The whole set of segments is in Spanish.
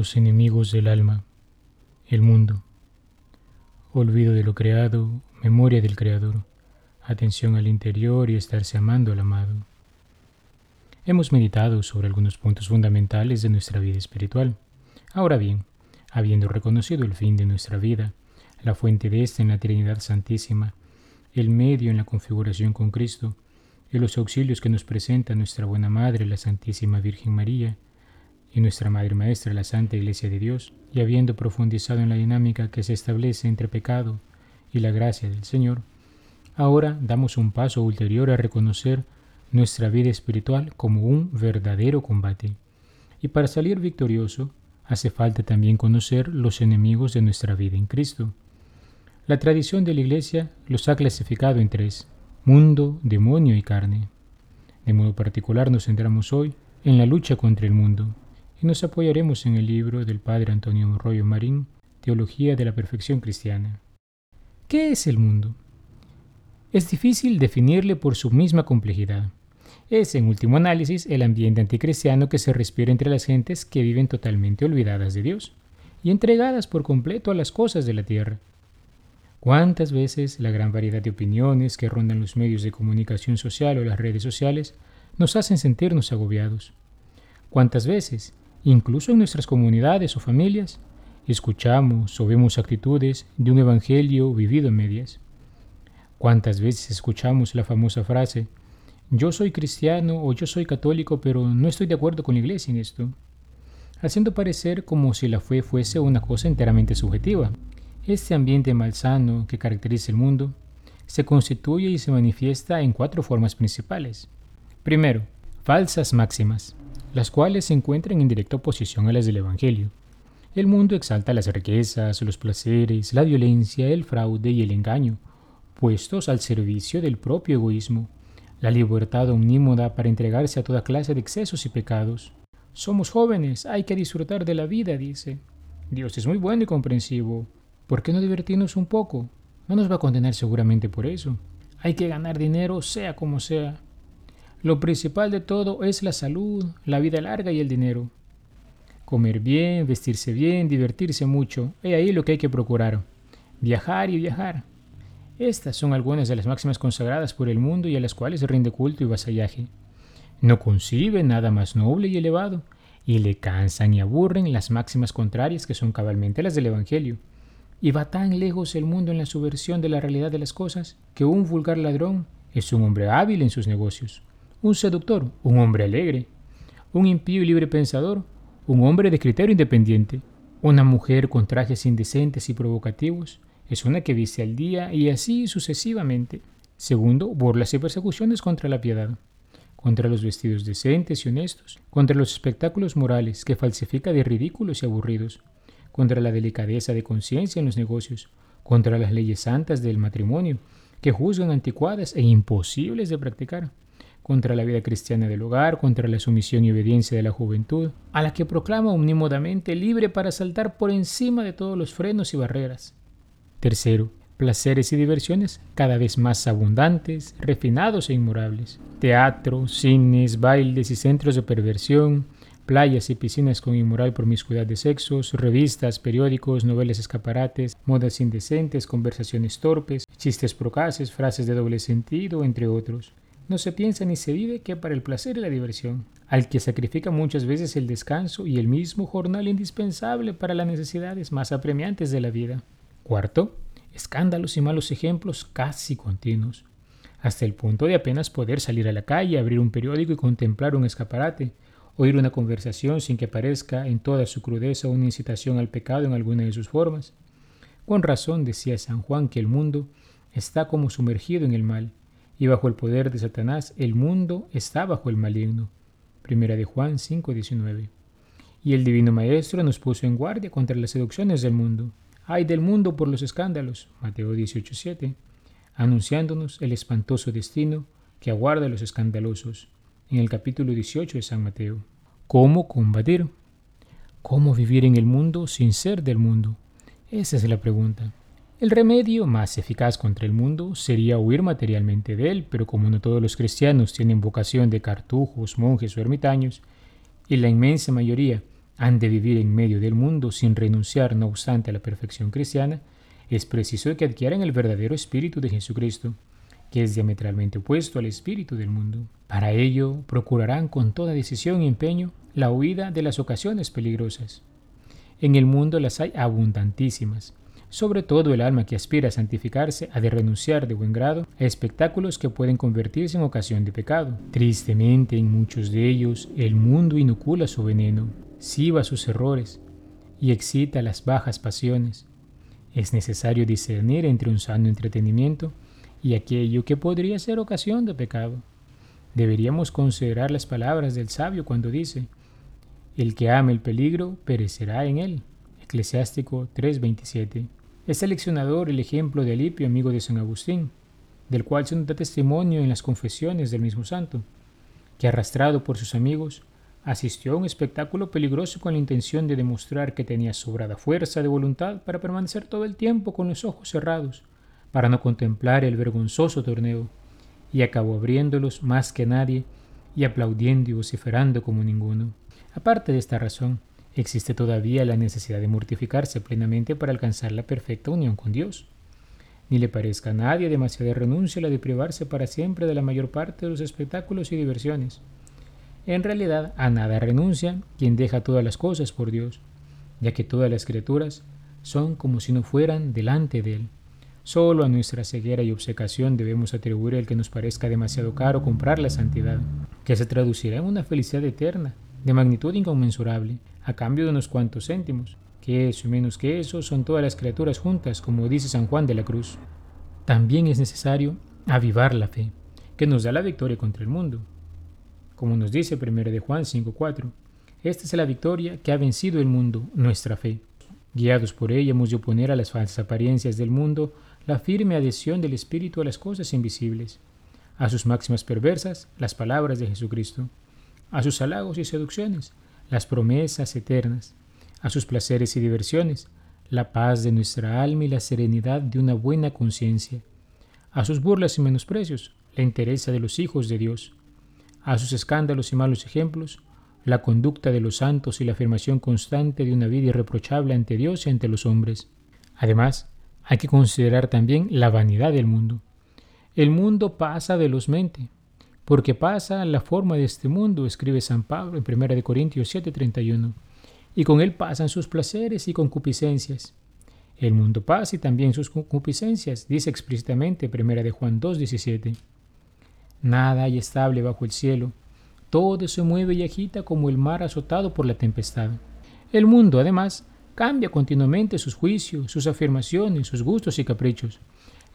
Los enemigos del alma, el mundo, olvido de lo creado, memoria del Creador, atención al interior y estarse amando al amado. Hemos meditado sobre algunos puntos fundamentales de nuestra vida espiritual. Ahora bien, habiendo reconocido el fin de nuestra vida, la fuente de esta en la Trinidad Santísima, el medio en la configuración con Cristo, y los auxilios que nos presenta nuestra buena Madre, la Santísima Virgen María, y nuestra Madre Maestra, la Santa Iglesia de Dios, y habiendo profundizado en la dinámica que se establece entre pecado y la gracia del Señor, ahora damos un paso ulterior a reconocer nuestra vida espiritual como un verdadero combate. Y para salir victorioso, hace falta también conocer los enemigos de nuestra vida en Cristo. La tradición de la Iglesia los ha clasificado en tres, mundo, demonio y carne. De modo particular nos centramos hoy en la lucha contra el mundo, y nos apoyaremos en el libro del padre Antonio Royo Marín, Teología de la Perfección Cristiana. ¿Qué es el mundo? Es difícil definirle por su misma complejidad. Es, en último análisis, el ambiente anticristiano que se respira entre las gentes que viven totalmente olvidadas de Dios y entregadas por completo a las cosas de la tierra. ¿Cuántas veces la gran variedad de opiniones que rondan los medios de comunicación social o las redes sociales nos hacen sentirnos agobiados? ¿Cuántas veces Incluso en nuestras comunidades o familias, escuchamos o vemos actitudes de un evangelio vivido en medias. ¿Cuántas veces escuchamos la famosa frase, yo soy cristiano o yo soy católico, pero no estoy de acuerdo con la iglesia en esto? Haciendo parecer como si la fe fuese una cosa enteramente subjetiva. Este ambiente malsano que caracteriza el mundo se constituye y se manifiesta en cuatro formas principales. Primero, falsas máximas las cuales se encuentran en directa oposición a las del Evangelio. El mundo exalta las riquezas, los placeres, la violencia, el fraude y el engaño, puestos al servicio del propio egoísmo, la libertad omnímoda para entregarse a toda clase de excesos y pecados. Somos jóvenes, hay que disfrutar de la vida, dice. Dios es muy bueno y comprensivo. ¿Por qué no divertirnos un poco? No nos va a condenar seguramente por eso. Hay que ganar dinero sea como sea. Lo principal de todo es la salud, la vida larga y el dinero. Comer bien, vestirse bien, divertirse mucho, es ahí lo que hay que procurar. Viajar y viajar. Estas son algunas de las máximas consagradas por el mundo y a las cuales rinde culto y vasallaje. No concibe nada más noble y elevado, y le cansan y aburren las máximas contrarias que son cabalmente las del Evangelio. Y va tan lejos el mundo en la subversión de la realidad de las cosas que un vulgar ladrón es un hombre hábil en sus negocios un seductor, un hombre alegre, un impío y libre pensador, un hombre de criterio independiente, una mujer con trajes indecentes y provocativos, es una que viste al día y así sucesivamente. Segundo, burlas y persecuciones contra la piedad, contra los vestidos decentes y honestos, contra los espectáculos morales que falsifica de ridículos y aburridos, contra la delicadeza de conciencia en los negocios, contra las leyes santas del matrimonio, que juzgan anticuadas e imposibles de practicar, contra la vida cristiana del hogar, contra la sumisión y obediencia de la juventud, a la que proclama omnímodamente libre para saltar por encima de todos los frenos y barreras. Tercero, placeres y diversiones cada vez más abundantes, refinados e inmorables. Teatro, cines, bailes y centros de perversión, playas y piscinas con inmoral promiscuidad de sexos, revistas, periódicos, novelas escaparates, modas indecentes, conversaciones torpes, chistes procaces, frases de doble sentido, entre otros no se piensa ni se vive que para el placer y la diversión, al que sacrifica muchas veces el descanso y el mismo jornal indispensable para las necesidades más apremiantes de la vida. Cuarto, escándalos y malos ejemplos casi continuos, hasta el punto de apenas poder salir a la calle, abrir un periódico y contemplar un escaparate, oír una conversación sin que parezca en toda su crudeza una incitación al pecado en alguna de sus formas. Con razón decía San Juan que el mundo está como sumergido en el mal, y bajo el poder de Satanás el mundo está bajo el maligno. Primera de Juan 5:19. Y el Divino Maestro nos puso en guardia contra las seducciones del mundo. Ay del mundo por los escándalos. Mateo 18:7. Anunciándonos el espantoso destino que aguarda a los escandalosos. En el capítulo 18 de San Mateo. ¿Cómo combatir? ¿Cómo vivir en el mundo sin ser del mundo? Esa es la pregunta. El remedio más eficaz contra el mundo sería huir materialmente de él, pero como no todos los cristianos tienen vocación de cartujos, monjes o ermitaños, y la inmensa mayoría han de vivir en medio del mundo sin renunciar no obstante a la perfección cristiana, es preciso que adquieran el verdadero espíritu de Jesucristo, que es diametralmente opuesto al espíritu del mundo. Para ello, procurarán con toda decisión y empeño la huida de las ocasiones peligrosas. En el mundo las hay abundantísimas, sobre todo el alma que aspira a santificarse ha de renunciar de buen grado a espectáculos que pueden convertirse en ocasión de pecado. Tristemente, en muchos de ellos, el mundo inocula su veneno, siva sus errores y excita las bajas pasiones. Es necesario discernir entre un sano entretenimiento y aquello que podría ser ocasión de pecado. Deberíamos considerar las palabras del sabio cuando dice, el que ame el peligro perecerá en él. Eclesiástico 3:27. Es seleccionador el ejemplo de Alipio, amigo de San Agustín, del cual se da testimonio en las confesiones del mismo santo, que arrastrado por sus amigos, asistió a un espectáculo peligroso con la intención de demostrar que tenía sobrada fuerza de voluntad para permanecer todo el tiempo con los ojos cerrados, para no contemplar el vergonzoso torneo, y acabó abriéndolos más que nadie y aplaudiendo y vociferando como ninguno. Aparte de esta razón, existe todavía la necesidad de mortificarse plenamente para alcanzar la perfecta unión con Dios. Ni le parezca a nadie demasiada renuncia la de privarse para siempre de la mayor parte de los espectáculos y diversiones. En realidad, a nada renuncia quien deja todas las cosas por Dios, ya que todas las criaturas son como si no fueran delante de Él. Solo a nuestra ceguera y obsecación debemos atribuir el que nos parezca demasiado caro comprar la santidad, que se traducirá en una felicidad eterna, de magnitud inconmensurable, a cambio de unos cuantos céntimos, que eso y menos que eso son todas las criaturas juntas, como dice San Juan de la Cruz. También es necesario avivar la fe, que nos da la victoria contra el mundo. Como nos dice 1 de Juan 5.4, esta es la victoria que ha vencido el mundo, nuestra fe. Guiados por ella hemos de oponer a las falsas apariencias del mundo la firme adhesión del Espíritu a las cosas invisibles, a sus máximas perversas las palabras de Jesucristo, a sus halagos y seducciones las promesas eternas, a sus placeres y diversiones, la paz de nuestra alma y la serenidad de una buena conciencia, a sus burlas y menosprecios, la entereza de los hijos de Dios, a sus escándalos y malos ejemplos, la conducta de los santos y la afirmación constante de una vida irreprochable ante Dios y ante los hombres. Además, hay que considerar también la vanidad del mundo. El mundo pasa velozmente, porque pasa la forma de este mundo, escribe San Pablo en 1 Corintios 7:31, y con él pasan sus placeres y concupiscencias. El mundo pasa y también sus concupiscencias, dice explícitamente 1 de Juan 2:17. Nada hay estable bajo el cielo, todo se mueve y agita como el mar azotado por la tempestad. El mundo, además, cambia continuamente sus juicios, sus afirmaciones, sus gustos y caprichos.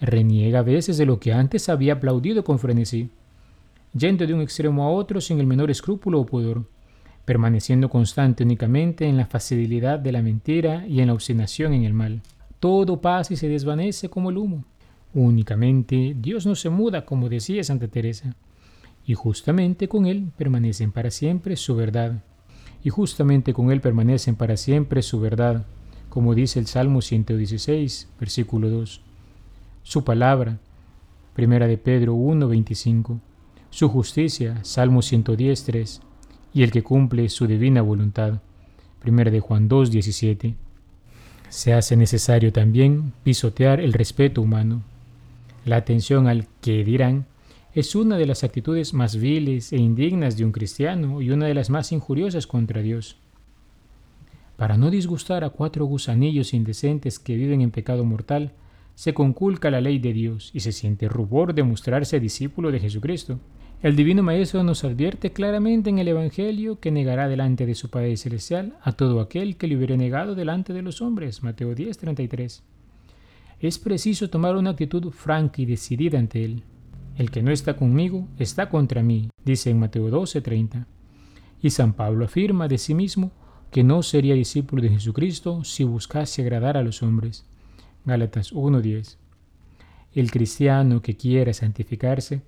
Reniega a veces de lo que antes había aplaudido con frenesí yendo de un extremo a otro sin el menor escrúpulo o pudor, permaneciendo constante únicamente en la facilidad de la mentira y en la obstinación en el mal. Todo pasa y se desvanece como el humo. Únicamente Dios no se muda, como decía Santa Teresa, y justamente con Él permanecen para siempre su verdad. Y justamente con Él permanecen para siempre su verdad, como dice el Salmo 116, versículo 2. Su palabra, primera de Pedro 1, 25 su justicia, Salmo 110.3, y el que cumple su divina voluntad, 1 de Juan 2.17. Se hace necesario también pisotear el respeto humano. La atención al que dirán es una de las actitudes más viles e indignas de un cristiano y una de las más injuriosas contra Dios. Para no disgustar a cuatro gusanillos indecentes que viven en pecado mortal, se conculca la ley de Dios y se siente rubor de mostrarse discípulo de Jesucristo. El Divino Maestro nos advierte claramente en el Evangelio que negará delante de su Padre Celestial a todo aquel que le hubiere negado delante de los hombres. Mateo 10:33. Es preciso tomar una actitud franca y decidida ante Él. El que no está conmigo está contra mí, dice en Mateo 12:30. Y San Pablo afirma de sí mismo que no sería discípulo de Jesucristo si buscase agradar a los hombres. Gálatas 1:10. El cristiano que quiera santificarse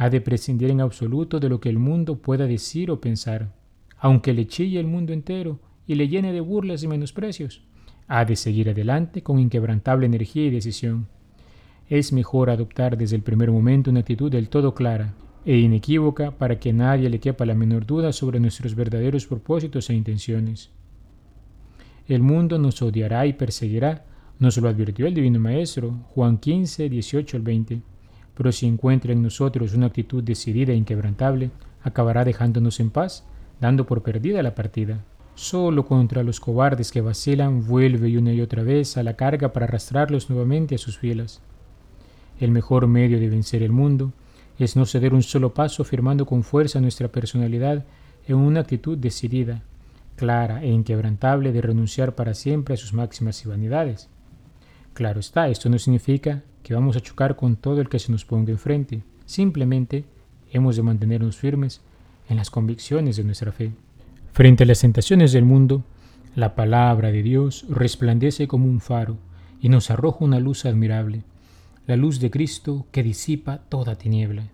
ha de prescindir en absoluto de lo que el mundo pueda decir o pensar, aunque le chille el mundo entero y le llene de burlas y menosprecios. Ha de seguir adelante con inquebrantable energía y decisión. Es mejor adoptar desde el primer momento una actitud del todo clara e inequívoca para que nadie le quepa la menor duda sobre nuestros verdaderos propósitos e intenciones. el mundo nos odiará y perseguirá, nos lo advirtió el Divino Maestro, Juan 15, 18 al 20. Pero si encuentra en nosotros una actitud decidida e inquebrantable, acabará dejándonos en paz, dando por perdida la partida. Solo contra los cobardes que vacilan vuelve una y otra vez a la carga para arrastrarlos nuevamente a sus filas. El mejor medio de vencer el mundo es no ceder un solo paso firmando con fuerza nuestra personalidad en una actitud decidida, clara e inquebrantable de renunciar para siempre a sus máximas y vanidades. Claro está, esto no significa que vamos a chocar con todo el que se nos ponga enfrente, simplemente hemos de mantenernos firmes en las convicciones de nuestra fe. Frente a las tentaciones del mundo, la palabra de Dios resplandece como un faro y nos arroja una luz admirable, la luz de Cristo que disipa toda tiniebla.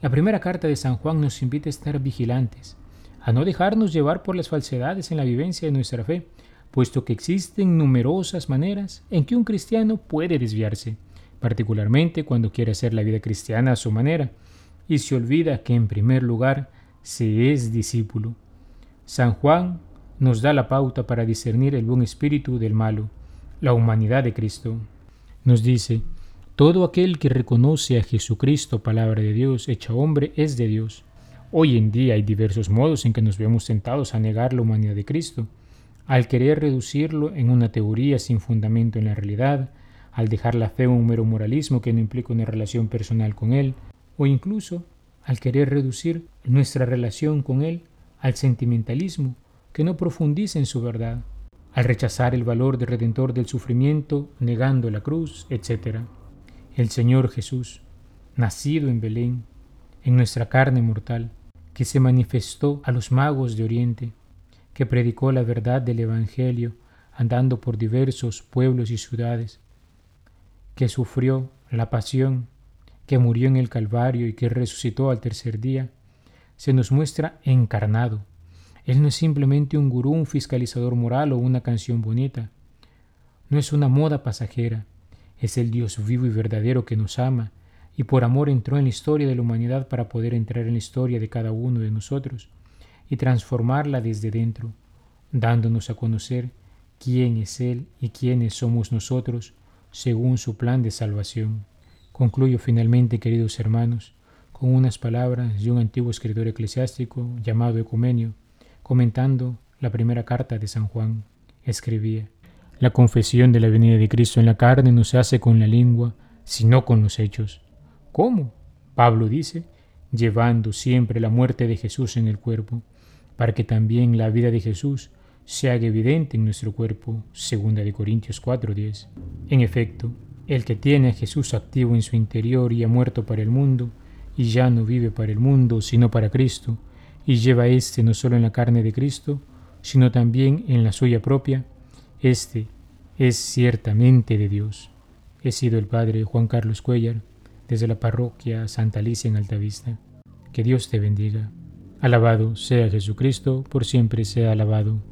La primera carta de San Juan nos invita a estar vigilantes, a no dejarnos llevar por las falsedades en la vivencia de nuestra fe, puesto que existen numerosas maneras en que un cristiano puede desviarse, particularmente cuando quiere hacer la vida cristiana a su manera, y se olvida que en primer lugar se es discípulo. San Juan nos da la pauta para discernir el buen espíritu del malo, la humanidad de Cristo. Nos dice, todo aquel que reconoce a Jesucristo, palabra de Dios, hecha hombre, es de Dios. Hoy en día hay diversos modos en que nos vemos tentados a negar la humanidad de Cristo, al querer reducirlo en una teoría sin fundamento en la realidad, al dejar la fe un mero moralismo que no implica una relación personal con Él, o incluso al querer reducir nuestra relación con Él al sentimentalismo que no profundiza en su verdad, al rechazar el valor de redentor del sufrimiento, negando la cruz, etc. El Señor Jesús, nacido en Belén, en nuestra carne mortal, que se manifestó a los magos de Oriente, que predicó la verdad del Evangelio andando por diversos pueblos y ciudades, que sufrió la pasión, que murió en el Calvario y que resucitó al tercer día, se nos muestra encarnado. Él no es simplemente un gurú, un fiscalizador moral o una canción bonita. No es una moda pasajera. Es el Dios vivo y verdadero que nos ama y por amor entró en la historia de la humanidad para poder entrar en la historia de cada uno de nosotros y transformarla desde dentro, dándonos a conocer quién es Él y quiénes somos nosotros según su plan de salvación. Concluyo finalmente, queridos hermanos, con unas palabras de un antiguo escritor eclesiástico llamado Ecumenio, comentando la primera carta de San Juan. Escribía, La confesión de la venida de Cristo en la carne no se hace con la lengua, sino con los hechos. ¿Cómo? Pablo dice, llevando siempre la muerte de Jesús en el cuerpo, para que también la vida de Jesús se haga evidente en nuestro cuerpo, segunda de Corintios 4:10. En efecto, el que tiene a Jesús activo en su interior y ha muerto para el mundo, y ya no vive para el mundo, sino para Cristo, y lleva éste no solo en la carne de Cristo, sino también en la suya propia, éste es ciertamente de Dios. He sido el Padre Juan Carlos Cuellar, desde la parroquia Santa Alicia en Altavista. Que Dios te bendiga. Alabado sea Jesucristo, por siempre sea alabado.